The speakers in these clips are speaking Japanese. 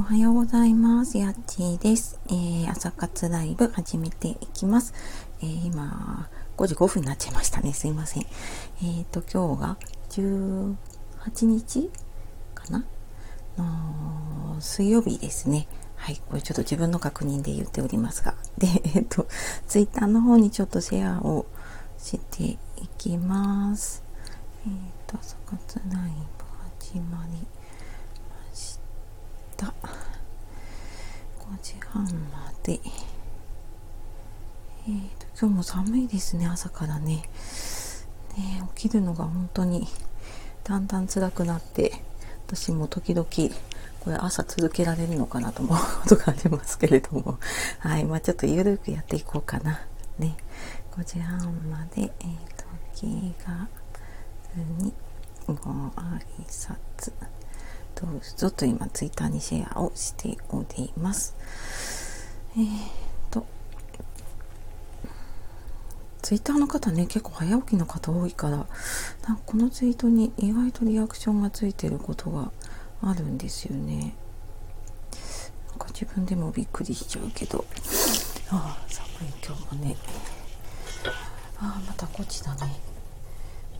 おはようございます。やっちーです。えー、朝活ライブ始めていきます。えー、今、5時5分になっちゃいましたね。すいません。えっ、ー、と、今日が18日かな？の水曜日ですね。はい。これちょっと自分の確認で言っておりますが。で、えっ、と、ツイッターの方にちょっとシェアをしていきます。えっ、と、朝活ライブ始まりた。5時半まで。えーと、今日も寒いですね朝からね。ね起きるのが本当にだんだん辛くなって私も時々これ朝続けられるのかなと思うことがありますけれども。はいまあちょっとゆるくやっていこうかな。ね。5時半までえーと気がにご挨拶。どうぞと今ツイッターにシェアをしております。えー、っと、ツイッターの方ね、結構早起きの方多いから、なんかこのツイートに意外とリアクションがついてることがあるんですよね。なんか自分でもびっくりしちゃうけど、ああ、寒い今日もね。ああ、またこっちだね。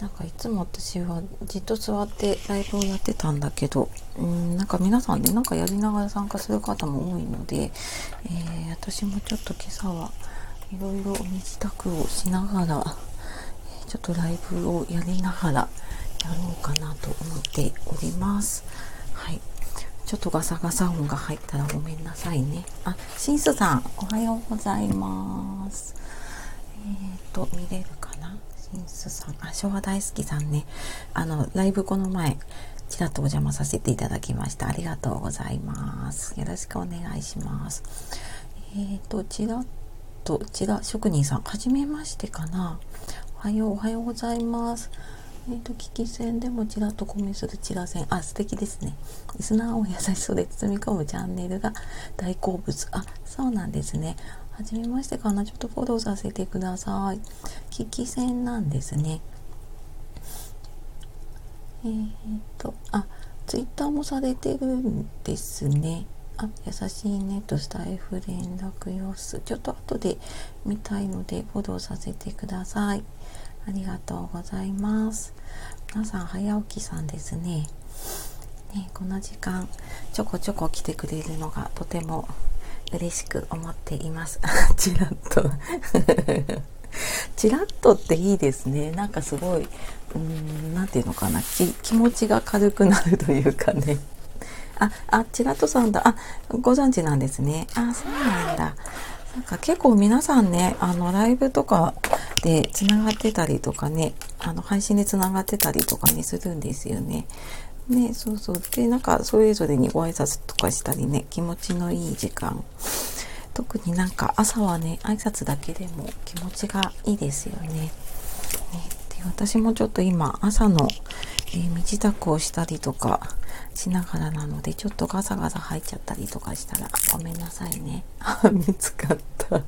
なんかいつも私はじっと座ってライブをやってたんだけど、うん、なんか皆さんね、なんかやりながら参加する方も多いので、えー、私もちょっと今朝はいろいろ身支度をしながら、ちょっとライブをやりながらやろうかなと思っております。はい。ちょっとガサガサ音が入ったらごめんなさいね。あ、シンスさん、おはようございます。えっ、ー、と、見れるかな？シンスさん、あ、昭和大好きさんね。あの、ライブこの前、ちらっとお邪魔させていただきました。ありがとうございます。よろしくお願いします。えっ、ー、と、ちらっと、ちら、職人さん、はじめましてかな。おはよう、おはようございます。えっ、ー、と、聞き戦でもちらっとコメするちら戦。あ、素敵ですね。リスナーを優しそうで包み込むチャンネルが大好物。あ、そうなんですね。はじめましてかな。ちょっとフォローさせてください。聞き戦なんですね。えー、っと、あ、ツイッターもされてるんですね。あ、優しいねとスタイフ連絡様子。ちょっと後で見たいのでフォローさせてください。ありがとうございます。皆さん早起きさんですね。ね、この時間ちょこちょこ来てくれるのがとても嬉しく思っています。ちらっとちらっとっていいですね。なんかすごい、うん、なんていうのかな。気持ちが軽くなるというかね。あ、あ、ちらっとさんだ。あ、ご存知なんですね。あ、そうなんだ。なんか結構皆さんね、あの、ライブとかで繋がってたりとかね、あの、配信で繋がってたりとかね、するんですよね。ね、そうそう。で、なんか、それぞれにご挨拶とかしたりね、気持ちのいい時間。特になんか朝はね、挨拶だけでも気持ちがいいですよね。ねで私もちょっと今、朝の、えー、身支度をしたりとかしながらなので、ちょっとガサガサ入っちゃったりとかしたらごめんなさいね。見つかった。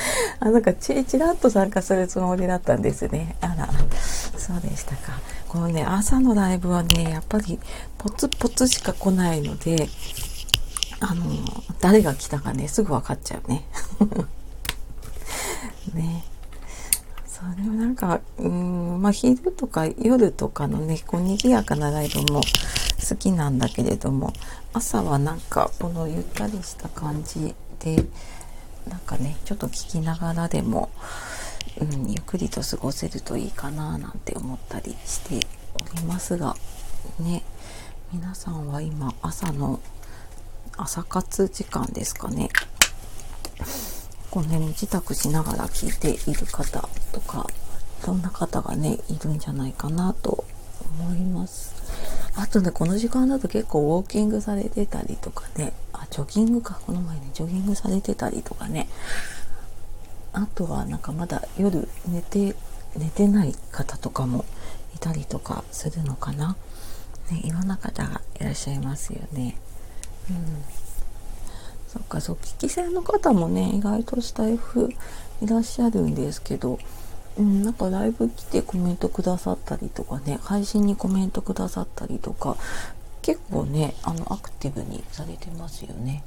あ、なんかち、ちらっと参加するつもりだったんですね。あら、そうでしたか。このね、朝のライブはね、やっぱりポツポツしか来ないので、あの、誰が来たかね、すぐ分かっちゃうね。ね。それはなんか、うん、まあ昼とか夜とかのね、こう賑やかなライブも好きなんだけれども、朝はなんかこのゆったりした感じで、なんかね、ちょっと聞きながらでも、うん、ゆっくりと過ごせるといいかななんて思ったりしておりますがね皆さんは今朝の朝活時間ですかね。こうね自宅しながら聞いている方とかそんな方がねいるんじゃないかなと思います。あとねこの時間だと結構ウォーキングされてたりとかねあジョギングか。この前ねジョギングされてたりとかね。あとはなんかまだ夜寝て寝てない方とかもいたりとかするのかな、ね、いろんな方がいらっしゃいますよね。うん、そっかそう聞き戦の方もね意外とスタイフいらっしゃるんですけど、うん、なんかライブ来てコメントくださったりとかね配信にコメントくださったりとか結構ねあのアクティブにされてますよね。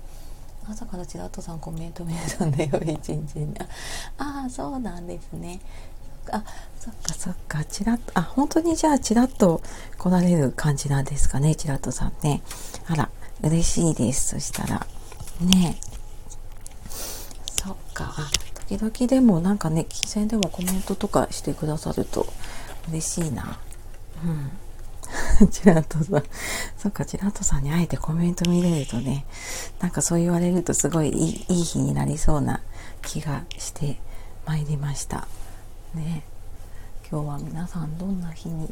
朝からちらっとさんコメント見えたんだよ一日に ああそうなんですね。あそっかそっか。ちらっとあ本当にじゃあちらっと来られる感じなんですかねちらっとさんね。あら嬉しいです。そしたら。ね。そっか。時々でもなんかね喫線でもコメントとかしてくださると嬉しいな。うん。チラッとさん、そっか、チラッとさんにあえてコメント見れるとね、なんかそう言われるとすごいいい日になりそうな気がしてまいりました。ね。今日は皆さんどんな日に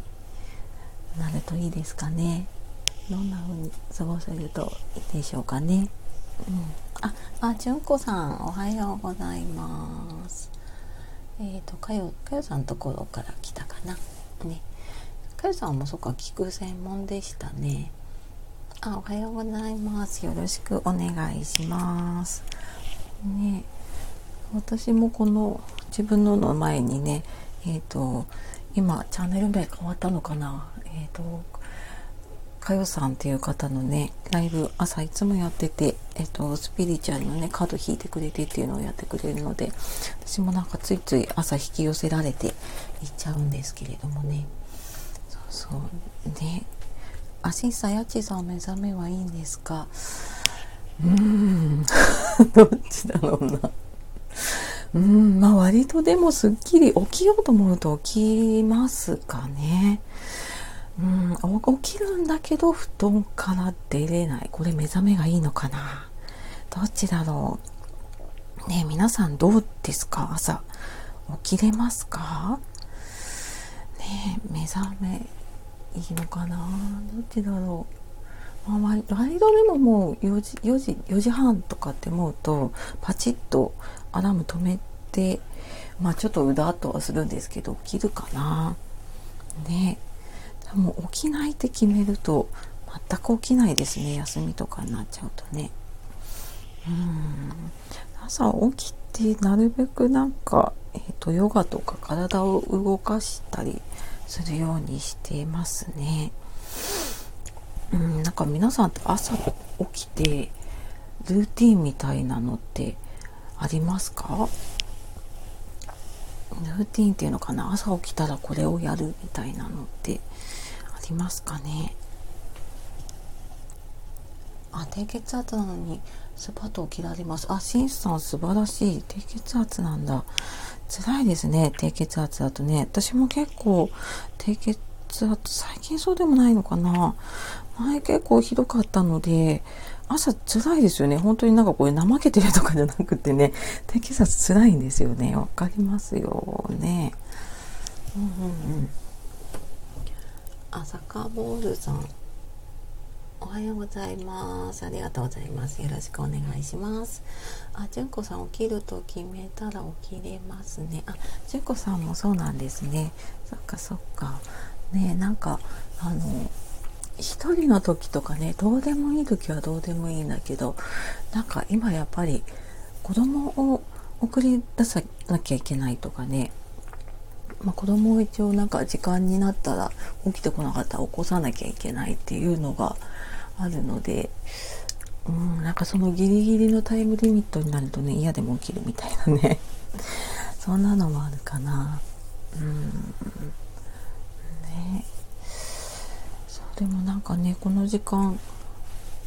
なるといいですかね。どんな風に過ごせるといいでしょうかね。うん。あ、あ、じゅんこさん、おはようございます。えっ、ー、と、かよ、かよさんのところから来たかな。ね。かよさんもそっか聞く専門でしたね。あおはようございます。よろしくお願いします。ね私もこの自分のの前にねえっ、ー、と今チャンネル名変わったのかな。えっ、ー、とかよさんっていう方のねライブ朝いつもやってて、えっと、スピリチュアルのねカード引いてくれてっていうのをやってくれるので私もなんかついつい朝引き寄せられていっちゃうんですけれどもね。そうね。あしんさやちさん目覚めはいいんですか？うーん。どっちだろうな。うんまあ割とでもすっきり起きようと思うと起きますかね。うん起きるんだけど布団から出れない。これ目覚めがいいのかな？どっちだろう？ね皆さんどうですか？朝起きれますか？ね目覚めいいのかな。どっちだろう、まあ、ライドでももう4時 ,4 時 ,4 時半とかって思うとパチッとアラーム止めてまあちょっとうだっとはするんですけど起きるかな。ね。でも起きないって決めると全く起きないですね。休みとかになっちゃうとね。うん。朝起きてなるべくなんか、えーとヨガとか体を動かしたりするようにしてますね。うん、なんか皆さんって朝起きてルーティンみたいなのってありますか？ルーティンっていうのかな？朝起きたらこれをやるみたいなのってありますかね？あ低血圧なのにスパッと起きられます。あシンさん素晴らしい。低血圧なんだ。辛いですね。低血圧だとね。私も結構低血圧最近そうでもないのかな。前結構ひどかったので朝辛いですよね。本当になんかこれ怠けてるとかじゃなくてね。低血圧辛いんですよね。わかりますよね。うんうんうん。あサッカーボールさん。おはようございます。ありがとうございます。よろしくお願いします。あ、純子さん起きると決めたら起きれますね。あ、純子さんもそうなんですね。そっかそっか。ねなんかあの一人の時とかねどうでもいい時はどうでもいいんだけどなんか今やっぱり子供を送り出さなきゃいけないとかねまあ、子供を一応なんか時間になったら起きてこなかったら起こさなきゃいけないっていうのがあるので、うん、なんかそのギリギリのタイムリミットになるとね嫌でも起きるみたいなね。そんなのもあるかな。うん。ね。そうでもなんかねこの時間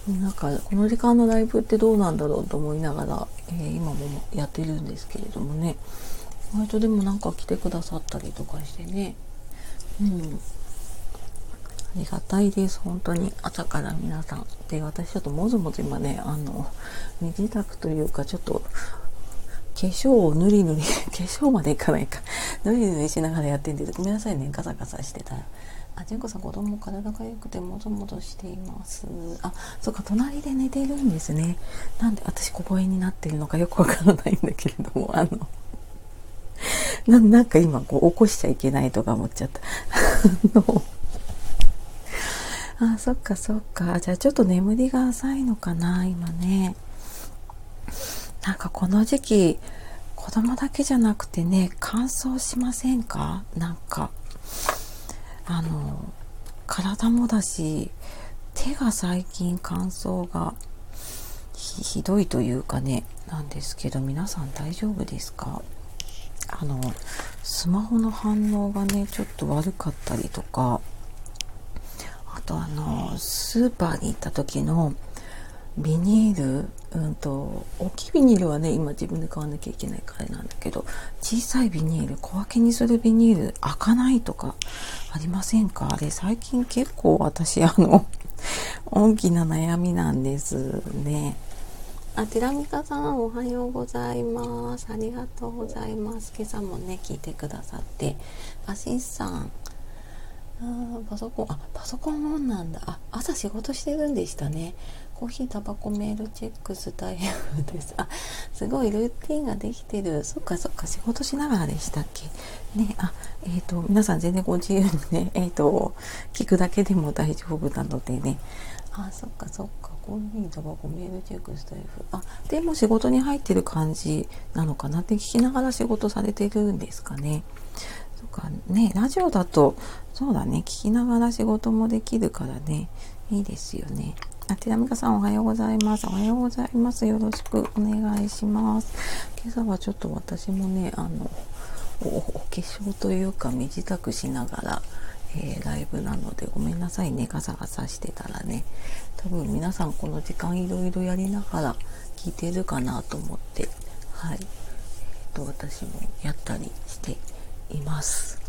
なんかこの時間のライブってどうなんだろうと思いながら、えー、今もやってるんですけれどもね。割とでもなんか来てくださったりとかしてね。うん。ありがたいです。本当に朝から皆さん。で、私ちょっともぞもぞ今ね、あの、身支度というか、ちょっと、化粧をぬりぬり、化粧までいかないか、ぬりぬりしながらやってんで。ごめんなさいね、ガサガサしてたら。あ、純子さん、子供体が良くてもぞもぞしています。あ、そっか、隣で寝ているんですね。なんで私小声になってるのかよくわからないんだけれども、あの、ななんか今こう起こしちゃいけないとか思っちゃった。あのあそっかそっか。じゃあちょっと眠りが浅いのかな今ね。なんかこの時期子供だけじゃなくてね乾燥しませんか？なんかあの体もだし手が最近乾燥がひどいというかねなんですけど皆さん大丈夫ですか？あのスマホの反応がねちょっと悪かったりとかとあのスーパーに行った時のビニール、うんと、大きいビニールはね、今自分で買わなきゃいけないからなんだけど、小さいビニール、小分けにするビニール、開かないとか、ありませんか？あれ、最近結構私、あの、大きな悩みなんですね。あ、テラミカさん、おはようございます。ありがとうございます。今朝もね、聞いてくださって。アシスさん、あパソコン、あ、パソコンオンなんだ。あ、朝仕事してるんでしたね。コーヒー、タバコ、メールチェックス大変です。あ、すごいルーティンができてる。そっかそっか、仕事しながらでしたっけ？ね、あ、えっ、ー、と、皆さん全然ご自由にね、えっ、ー、と、聞くだけでも大丈夫なのでね。あ、そっかそっか、コーヒー、タバコ、メールチェックスタイフ。あ、でも仕事に入ってる感じなのかなって聞きながら仕事されてるんですかね。そっかね、ラジオだと、そうだね、聞きながら仕事もできるからね、いいですよね。あ、テラミカさんおはようございます。おはようございます。よろしくお願いします。今朝はちょっと私もね、あの、お化粧というか身支度しながら、えー、ライブなのでごめんなさいね、ガサガサしてたらね。多分皆さんこの時間いろいろやりながら聞いてるかなと思って、はい。えっ、ー、と、私もやったりしています。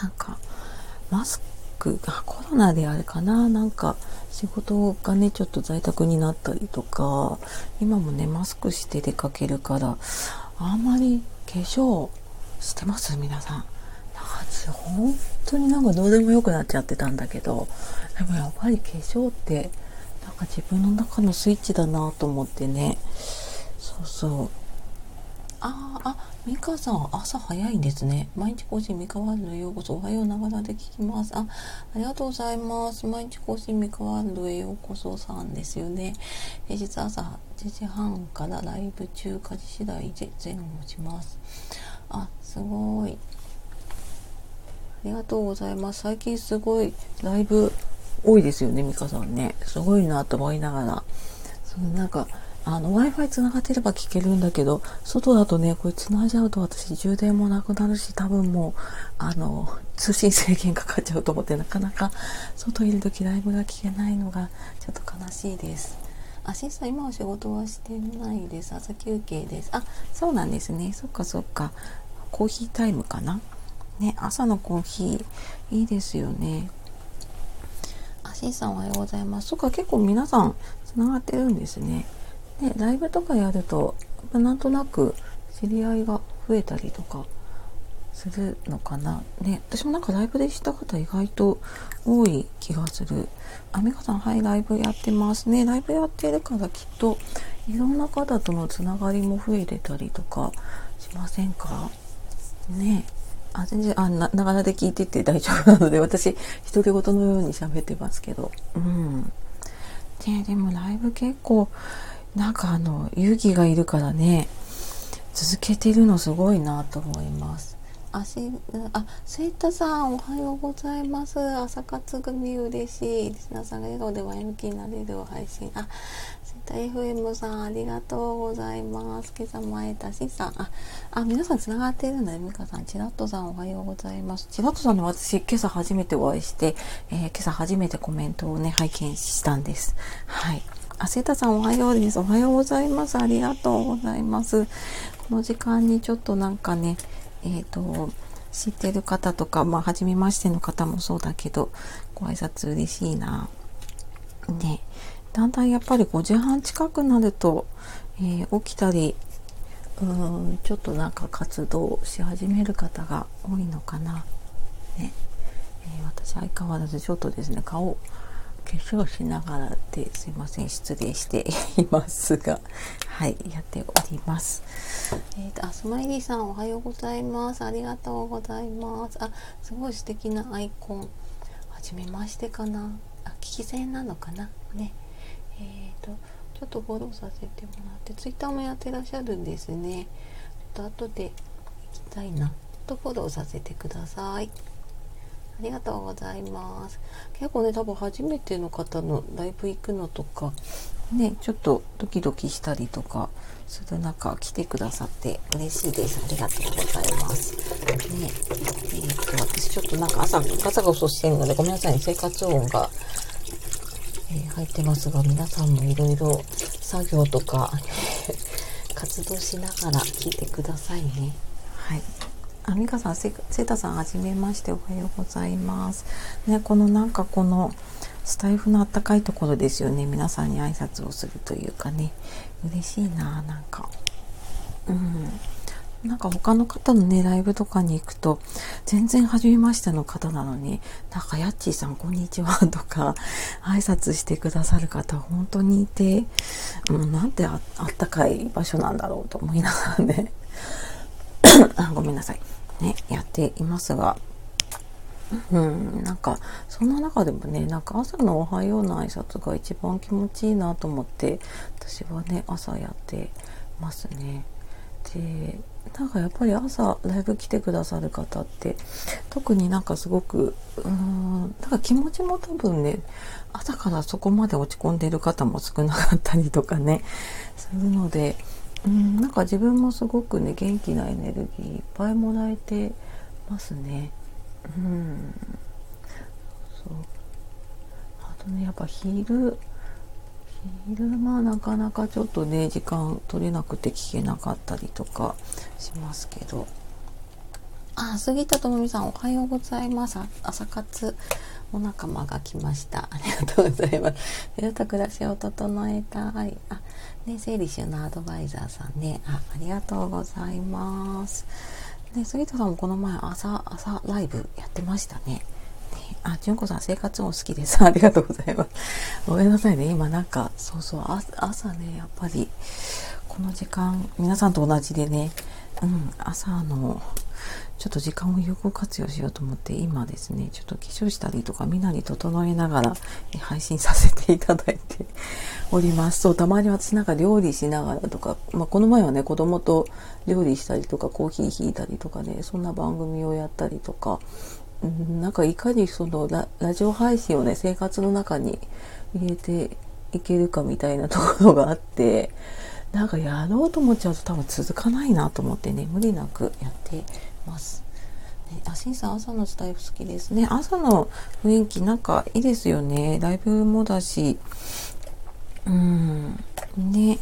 なんか、マスクがコロナであれかな、なんか、仕事がね、ちょっと在宅になったりとか、今もね、マスクして出かけるから、あんまり化粧してます？皆さん。なんか本当になんかどうでもよくなっちゃってたんだけど、でもやっぱり化粧って、なんか自分の中のスイッチだなと思ってね。そうそう。ああ、あ、ミカさん、朝早いんですね。毎日更新、ミカワールドへようこそ。おはようながらで聞きます。あ、ありがとうございます。毎日更新、ミカワールドへようこそさんですよね。平日朝8時半からライブ中、家事次第で前後します。あ、すごい。ありがとうございます。最近すごいライブ多いですよね、ミカさんね。すごいなと思いながら。そのなんか、あの、Wi-Fi 繋がってれば聞けるんだけど、外だとね、これ繋いじゃうと私充電もなくなるし、多分もう、あの、通信制限かかっちゃうと思って、なかなか外いる時ライブが聞けないのがちょっと悲しいです。あ、しんさん、今は仕事はしてないです。朝休憩です。あ、そうなんですね。そっかそっか。コーヒータイムかな？ね、朝のコーヒー、いいですよね。あ、しんさんおはようございます。そっか、結構皆さん、繋がってるんですね。ね、ライブとかやるとなんとなく知り合いが増えたりとかするのかな。ね私もなんかライブでした方意外と多い気がする。あみかさんはいライブやってますね。ライブやってるからきっといろんな方とのつながりも増えてたりとかしませんか？ね。あ全然あなながらで聞いてて大丈夫なので私独り言のように喋ってますけど。うん。ねでもライブ結構なんかあの勇気がいるからね続けてるのすごいなと思います。あしあセイタさんおはようございます。朝活組嬉しい。リスナーさんが笑顔で前向きになれる配信。あセイタ FM さんありがとうございます。今朝も会えたしさん。ああ皆さんつながっているので美香さん。チラッとさんおはようございます。チラッとさんの私今朝初めてお会いして、えー、今朝初めてコメントをね拝見したんです。はい。あ、セタさんおはようです。おはようございます。ありがとうございます。この時間にちょっとなんかね、えっ、ー、と、知ってる方とか、まあ、初めましての方もそうだけど、ご挨拶嬉しいな。ね、だんだんやっぱり5時半近くなると、えー、起きたり、うん、ちょっとなんか活動し始める方が多いのかな。ね、えー、私相変わらずちょっとですね、顔、化粧しながらですいません失礼していますが はいやっております。えっ、ー、とあスマイリーさんおはようございます。ありがとうございます。あすごい素敵なアイコン。はじめましてかな。あ聞き戦なのかな？ね。えっ、ー、とちょっとフォローさせてもらってツイッターもやってらっしゃるんですね。ちょっと後で行きたいな。とフォローさせてください。ありがとうございます結構ね多分初めての方のライブ行くのとかねちょっとドキドキしたりとかする中来てくださって嬉しいですありがとうございますねえー、っと私ちょっとなんか朝ガサガサしてるのでごめんなさいね生活音がえー、入ってますが皆さんもいろいろ作業とか 活動しながら聞いてくださいね。はい。あみかさん、せいたさん、はじめまして、おはようございます。ね、このなんかこの、スタイフのあったかいところですよね。皆さんに挨拶をするというかね。嬉しいな、なんか。うん。なんか他の方のね、ライブとかに行くと、全然初めましての方なのに、なんか、やっちーさん、こんにちは、とか、挨拶してくださる方、本当にいて、もうなんてあったかい場所なんだろうと思いながらね、ごめんなさい。ね、やっていますが、うん、なんか、そんな中でもね、なんか朝のおはようの挨拶が一番気持ちいいなと思って、私はね、朝やってますね。で、なんかやっぱり朝ライブ来てくださる方って特になんかすごくうーんなんか気持ちも多分ね朝からそこまで落ち込んでいる方も少なかったりとかねするのでうんなんか自分もすごくね元気なエネルギーいっぱいもらえてますね。うん。そう。あとねやっぱ昼昼間なかなかちょっとね時間取れなくて聞けなかったりとかしますけど。あ杉田智美さんおはようございます。朝活お仲間が来ました。ありがとうございます。ゆった暮らしを整えたい。あね整理収納アドバイザーさんねあありがとうございますね杉田さんもこの前朝朝ライブやってましたねあ、純子さん生活音好きです。ありがとうございます。ごめんなさいね。今なんか、そうそう、朝ね、やっぱり、この時間、皆さんと同じでね、うん、朝の、ちょっと時間を有効活用しようと思って、今ですね、ちょっと化粧したりとか、みんなに整えながら配信させていただいて おります。そう、たまに私なんか料理しながらとか、まあ、この前はね、子供と料理したりとか、コーヒーひいたりとかね、そんな番組をやったりとか、なんかいかにそのララジオ配信をね生活の中に入れていけるかみたいなところがあってなんかやろうと思っちゃうと多分続かないなと思ってね無理なくやってます。ね、あ、しんさん朝のスタイル好きですね。朝の雰囲気なんかいいですよね。ライブもだし。うん。ね。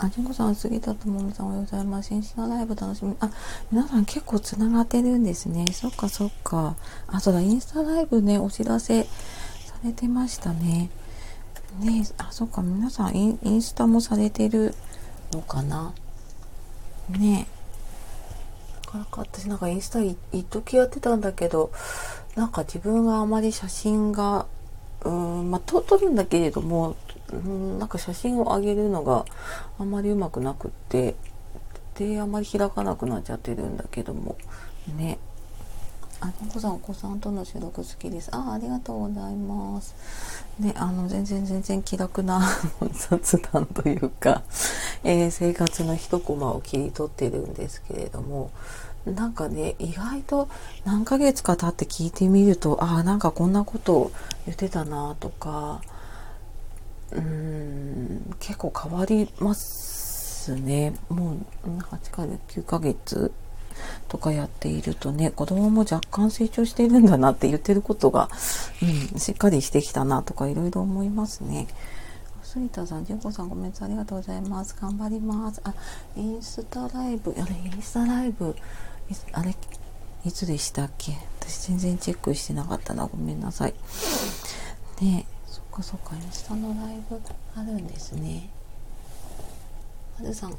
あ、じんこさん、杉田智美さん、おはようございます。新進のライブ楽しみ。あ、皆さん結構繋がってるんですね。そっかそっか。あ、そうだ、インスタライブね、お知らせされてましたね。ねあ、そっか、皆さんイン、インスタもされてるのかな。ねなかなか私なんかインスタ一時やってたんだけど、なんか自分があまり写真が、うん、まあ、撮るんだけれども、うんなんか写真を上げるのがあんまりうまくなくってであんまり開かなくなっちゃってるんだけども。ね。あの子さんお子さんとの収録好きです。あありがとうございます。ねあの全然全然気楽な 雑談というか、えー、生活の一コマを切り取ってるんですけれどもなんかね意外と何ヶ月か経って聞いてみるとああなんかこんなことを言ってたなとかうん結構変わりますねもう8か9ヶ月とかやっているとね子供も若干成長しているんだなって言ってることが、うん、しっかりしてきたなとかいろいろ思いますね。杉田さん、純子さん、ごめんなさい。ありがとうございます。頑張ります。あ、インスタライブ、あれ、インスタライブ、あれ、いつでしたっけ？私全然チェックしてなかったな。ごめんなさい。ねそっかそっか。インスタのライブあるんですね。はるさん。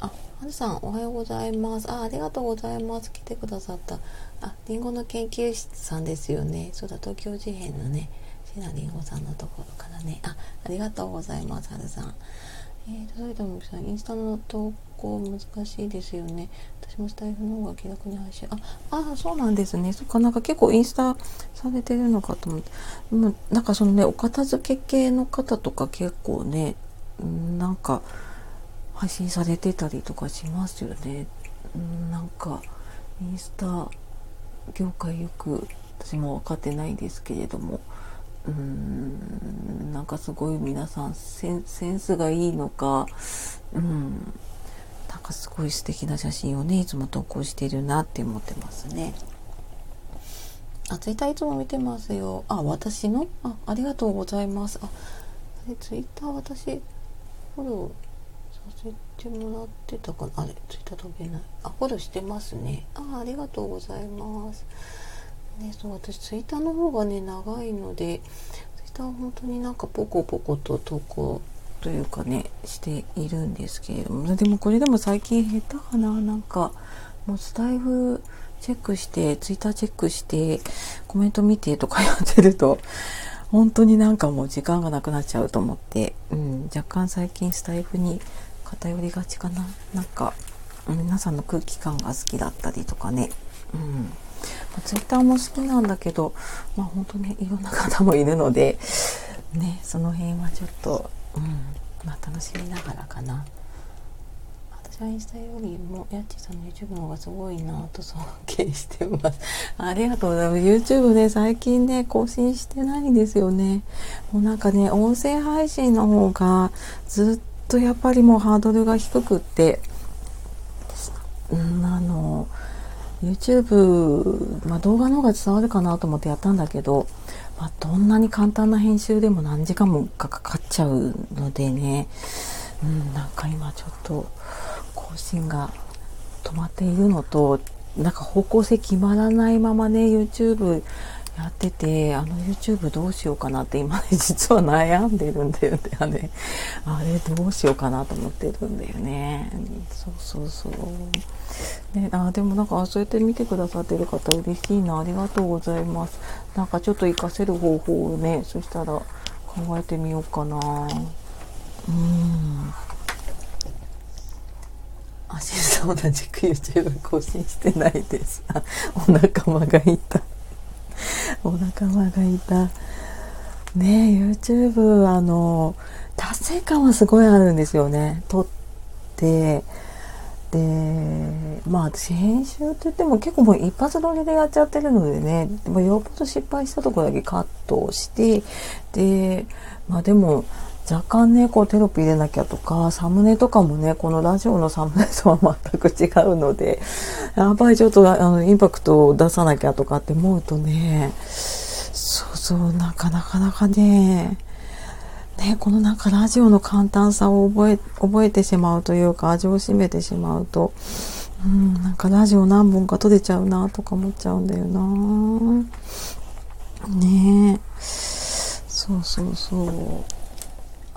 あはるさんおはようございます。あありがとうございます。来てくださった。ありんごの研究室さんですよね。そうだ東京事変のね。シナりんごさんのところからねあありがとうございますはるさんえーと、それでもさん、インスタの投稿難しいですよね。私もスタイフの方が気楽に配信。あ、あ、そうなんですね。そっか、なんか結構インスタされてるのかと思って。もなんかそのね、お片付け系の方とか結構ね、なんか配信されてたりとかしますよね。なんか、インスタ業界よく私も分かってないですけれどもうーんなんかすごい皆さんセンスがいいのかうんなんかすごい素敵な写真をねいつも投稿してるなって思ってますね。あ、ツイッターいつも見てますよ。あ、私の？あ、ありがとうございます。あ、あれ、ツイッター私、フォローさせてもらってたかな？あれ、ツイッター飛べない。あ、フォローしてますね。あ、ありがとうございます。ね、そう、私ツイッターの方がね、長いので、ツイッターは本当になんかポコポコと投稿というかね、しているんですけれども、でもこれでも最近下手かななんか、もうスタイフ、チェックして、ツイッターチェックして、コメント見てとかやってると、本当になんかもう時間がなくなっちゃうと思って、うん、若干最近スタイフに偏りがちかな。なんか、皆さんの空気感が好きだったりとかね。うん。ツイッターも好きなんだけど、まあ本当にいろんな方もいるので、ね、その辺はちょっと、うん、まあ楽しみながらかな。私はインスタよりもやっちさんの YouTube の方がすごいなと尊敬してます。ありがとうございます。YouTube ね、最近ね、更新してないんですよね。もうなんかね、音声配信の方がずっとやっぱりもうハードルが低くって、うん、あの、YouTube、まあ、動画の方が伝わるかなと思ってやったんだけど、まあ、どんなに簡単な編集でも何時間もかかっちゃうのでね、うん、なんか今ちょっと、更新が止まっているのとなんか方向性決まらないままね YouTube やっててあの YouTube どうしようかなって今ね 実は悩んでるんだよね。あれあれどうしようかなと思ってるんだよね。そうそうそう。ねあでもなんかそうやって見てくださってる方嬉しいな。ありがとうございます。なんかちょっと活かせる方法をねそしたら考えてみようかな。うん。アシス同じく YouTube 更新してないです。お仲間がいた。お仲間がいた。ね YouTube、あの、達成感はすごいあるんですよね。撮って、で、まあ私編集って言っても結構もう一発撮りでやっちゃってるのでね、でもよっぽど失敗したとこだけカットをして、で、まあでも、若干ね、こうテロップ入れなきゃとか、サムネとかもね、このラジオのサムネとは全く違うので、やっぱりちょっとあのインパクトを出さなきゃとかって思うとね、そうそう、なかなかなかね、ね、このなんかラジオの簡単さを覚え、覚えてしまうというか、味を占めてしまうと、うん、なんかラジオ何本か撮れちゃうなとか思っちゃうんだよなねえ。そうそうそう。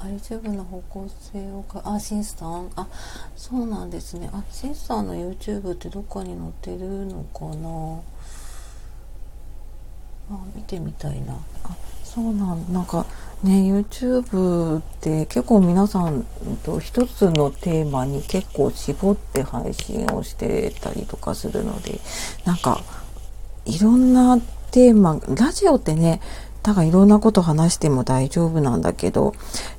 YouTube の方向性をか、あ、シンさんあ、そうなんですね。あ、シンさんの YouTube ってどっかに載ってるのかな？あ、見てみたいな。あ、そうなん、なんかね、YouTube って結構皆さんと一つのテーマに結構絞って配信をしてたりとかするので、なんか、いろんなテーマ、ラジオってね、だからいろんなこと話しても大丈夫なんだけど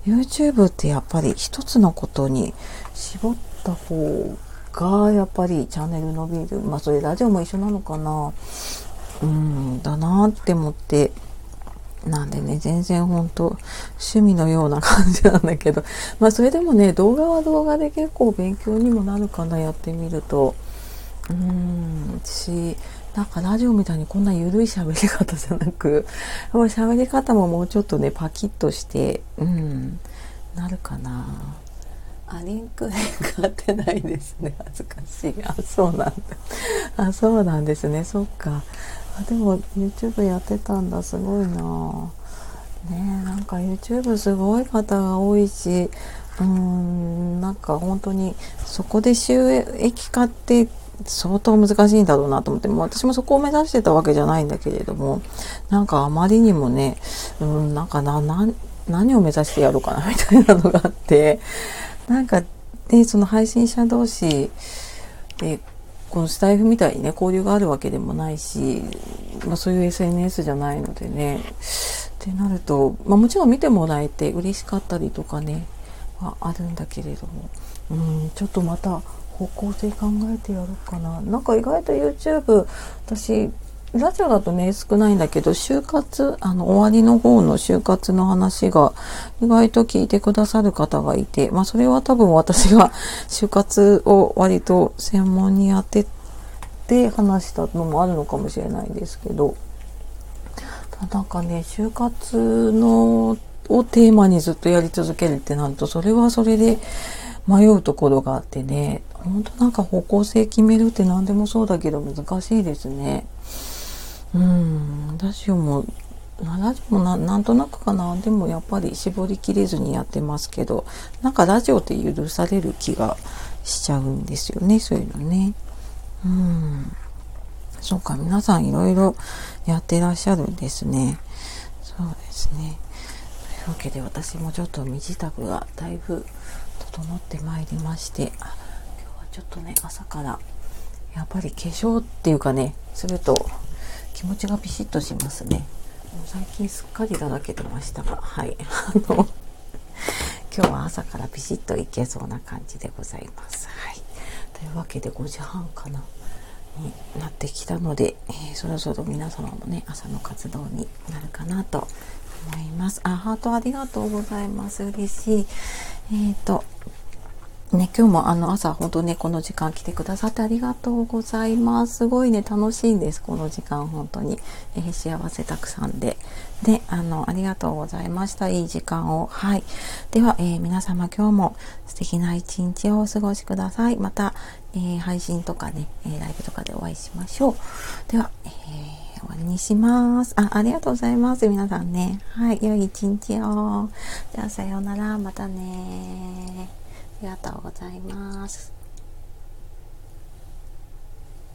YouTube ってやっぱり一つのことに絞った方がやっぱりチャンネル伸びる。まあそれラジオも一緒なのかな。うんだなって思って。なんでね全然ほんと趣味のような感じなんだけど。まあそれでもね動画は動画で結構勉強にもなるかなやってみると。うーんしなんかラジオみたいにこんな緩い喋り方じゃなく、喋り方ももうちょっとね、パキッとして、うん、なるかな。あ、リンクね、変わってないですね。恥ずかしい。あ、そうなんだ。あ、そうなんですね。そっか。あ、でも YouTube やってたんだ。すごいな。ねなんか YouTube すごい方が多いし、うーん、なんか本当にそこで収益化って相当難しいんだろうなと思って、も私もそこを目指してたわけじゃないんだけれども、なんかあまりにもね、うん、なんかな、何を目指してやろうかな みたいなのがあって、なんかね、その配信者同士で、このスタイフみたいにね、交流があるわけでもないし、まあそういう SNS じゃないのでね、ってなると、まあもちろん見てもらえて嬉しかったりとかね、はあるんだけれども、うん、ちょっとまた方向性考えてやろうかな。なんか意外と YouTube、私、ラジオだとね、少ないんだけど、就活、あの、終わりの方の就活の話が、意外と聞いてくださる方がいて、まあ、それは多分私が 就活を割と専門にやってて話したのもあるのかもしれないですけど、なんかね、就活の、をテーマにずっとやり続けるってなると、それはそれで迷うところがあってね、本当なんか方向性決めるって何でもそうだけど難しいですね。うん、ラジオも、ラジオもなんとなくかな。でもやっぱり絞りきれずにやってますけど、なんかラジオって許される気がしちゃうんですよね、そういうのね。うん。そうか、皆さんいろいろやってらっしゃるんですね。そうですね。というわけで私もちょっと身支度がだいぶ整ってまいりまして、ちょっとね、朝からやっぱり化粧っていうかね、すると気持ちがピシッとしますね。最近すっかりだらけてましたが、はい。あの、今日は朝からピシッといけそうな感じでございます。はい。というわけで5時半かな。になってきたので、えー、そろそろ皆様もね、朝の活動になるかなと思います。あ、ハートありがとうございます。嬉しい。えっ、ー、と、ね、今日もあの朝本当ね、この時間来てくださってありがとうございます。すごいね、楽しいんです。この時間、本当に。えー、幸せたくさんで。で、あの、ありがとうございました。いい時間を。はい。では、えー、皆様今日も素敵な一日をお過ごしください。また、えー、配信とかね、えライブとかでお会いしましょう。では、え終わりにします。あ、ありがとうございます。皆さんね。はい。良い一日を。じゃあ、さようなら。またねあありがとうございます。